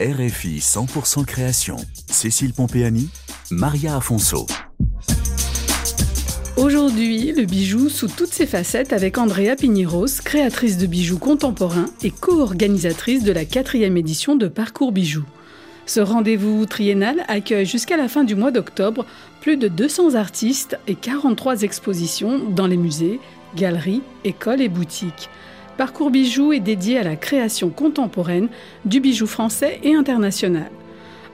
RFI 100% création. Cécile Pompéani, Maria Afonso. Aujourd'hui, le bijou sous toutes ses facettes avec Andrea Pigneros, créatrice de bijoux contemporains et co-organisatrice de la quatrième édition de Parcours Bijoux. Ce rendez-vous triennal accueille jusqu'à la fin du mois d'octobre plus de 200 artistes et 43 expositions dans les musées, galeries, écoles et boutiques. Parcours Bijoux est dédié à la création contemporaine du bijou français et international.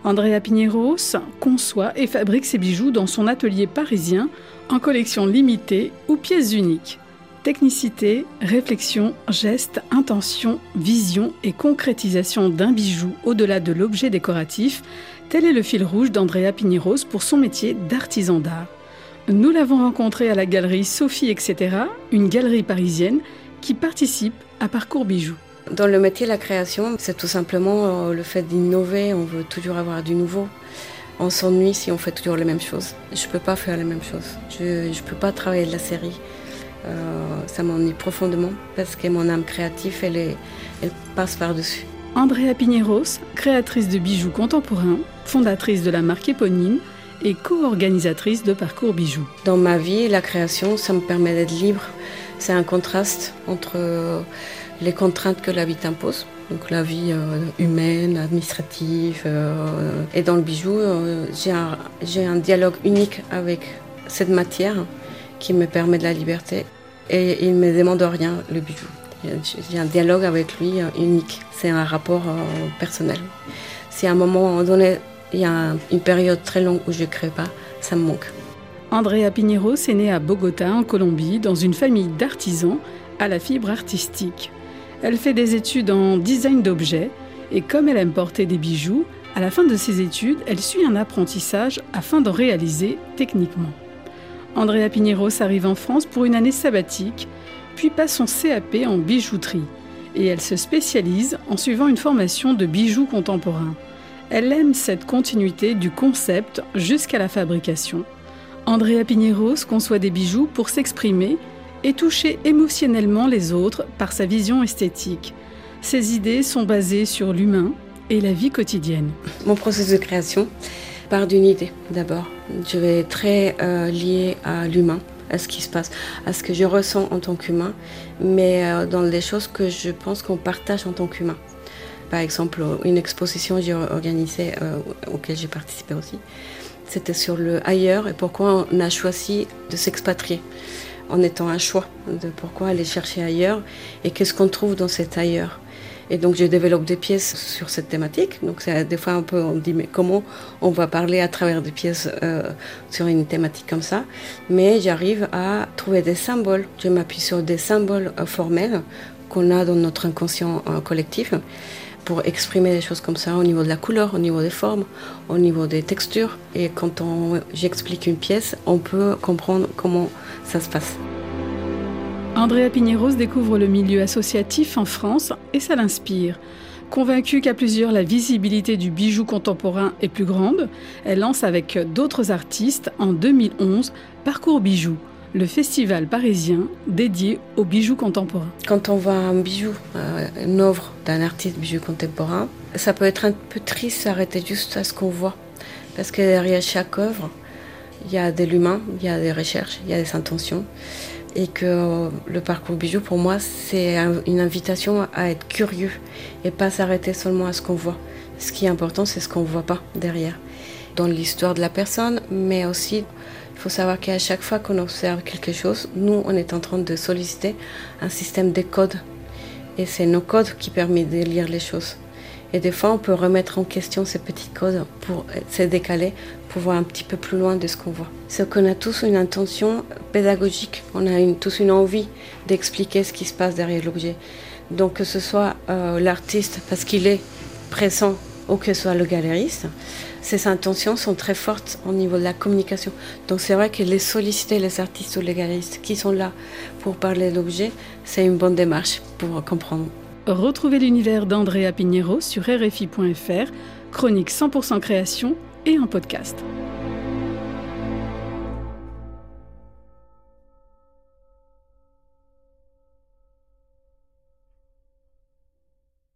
Andrea Piñeros conçoit et fabrique ses bijoux dans son atelier parisien en collection limitée ou pièces uniques. Technicité, réflexion, geste, intention, vision et concrétisation d'un bijou au-delà de l'objet décoratif, tel est le fil rouge d'Andrea Piñeros pour son métier d'artisan d'art. Nous l'avons rencontré à la galerie Sophie, etc., une galerie parisienne qui participent à Parcours Bijoux. Dans le métier de la création, c'est tout simplement euh, le fait d'innover, on veut toujours avoir du nouveau. On s'ennuie si on fait toujours les mêmes choses. Je ne peux pas faire les mêmes choses. Je ne peux pas travailler de la série. Euh, ça m'ennuie profondément parce que mon âme créative, elle, est, elle passe par-dessus. Andrea Piñeros, créatrice de bijoux contemporains, fondatrice de la marque éponyme et co-organisatrice de Parcours Bijoux. Dans ma vie, la création, ça me permet d'être libre c'est un contraste entre euh, les contraintes que la vie t'impose, donc la vie euh, humaine, administrative. Euh, et dans le bijou, j'ai un, dialogue unique avec cette matière qui me permet de la liberté. Et il ne me demande rien, le bijou. J'ai un dialogue avec lui unique. C'est un rapport personnel. Si à un moment donné, il y a une période très longue où je ne crée pas, ça me manque. Andrea Piñeros est née à Bogota, en Colombie, dans une famille d'artisans à la fibre artistique. Elle fait des études en design d'objets et comme elle aime porter des bijoux, à la fin de ses études, elle suit un apprentissage afin d'en réaliser techniquement. Andrea Piñeros arrive en France pour une année sabbatique, puis passe son CAP en bijouterie et elle se spécialise en suivant une formation de bijoux contemporains. Elle aime cette continuité du concept jusqu'à la fabrication Andrea Piñeros conçoit des bijoux pour s'exprimer et toucher émotionnellement les autres par sa vision esthétique. Ses idées sont basées sur l'humain et la vie quotidienne. Mon processus de création part d'une idée d'abord. Je vais être très euh, lié à l'humain, à ce qui se passe, à ce que je ressens en tant qu'humain, mais euh, dans les choses que je pense qu'on partage en tant qu'humain. Par exemple, une exposition que j'ai organisée, euh, auquel j'ai participé aussi, c'était sur le ailleurs et pourquoi on a choisi de s'expatrier en étant un choix de pourquoi aller chercher ailleurs et qu'est-ce qu'on trouve dans cet ailleurs. Et donc je développe des pièces sur cette thématique. Donc des fois un peu on dit mais comment on va parler à travers des pièces euh, sur une thématique comme ça? Mais j'arrive à trouver des symboles. Je m'appuie sur des symboles euh, formels qu'on a dans notre inconscient euh, collectif pour exprimer des choses comme ça au niveau de la couleur, au niveau des formes, au niveau des textures. Et quand j'explique une pièce, on peut comprendre comment ça se passe. Andrea Piñeros découvre le milieu associatif en France et ça l'inspire. Convaincue qu'à plusieurs la visibilité du bijou contemporain est plus grande, elle lance avec d'autres artistes en 2011 Parcours Bijoux, le festival parisien dédié aux bijoux contemporains. Quand on voit un bijou, euh, une œuvre d'un artiste bijou contemporain, ça peut être un peu triste s'arrêter juste à ce qu'on voit. Parce que derrière chaque œuvre, il y a de l'humain, il y a des recherches, il y a des intentions. Et que le parcours bijou, pour moi, c'est une invitation à être curieux et pas s'arrêter seulement à ce qu'on voit. Ce qui est important, c'est ce qu'on ne voit pas derrière. Dans l'histoire de la personne, mais aussi il faut savoir qu'à chaque fois qu'on observe quelque chose, nous, on est en train de solliciter un système de codes. Et c'est nos codes qui permettent de lire les choses. Et des fois, on peut remettre en question ces petits codes pour se décaler, pour voir un petit peu plus loin de ce qu'on voit. C'est qu'on a tous une intention pédagogique, on a tous une envie d'expliquer ce qui se passe derrière l'objet. Donc que ce soit euh, l'artiste parce qu'il est présent ou que ce soit le galériste, ces intentions sont très fortes au niveau de la communication. Donc c'est vrai que les solliciter, les artistes ou les galeristes qui sont là pour parler d'objets, c'est une bonne démarche pour comprendre. Retrouvez l'univers d'Andrea Pignero sur rfi.fr, chronique 100% création et en podcast.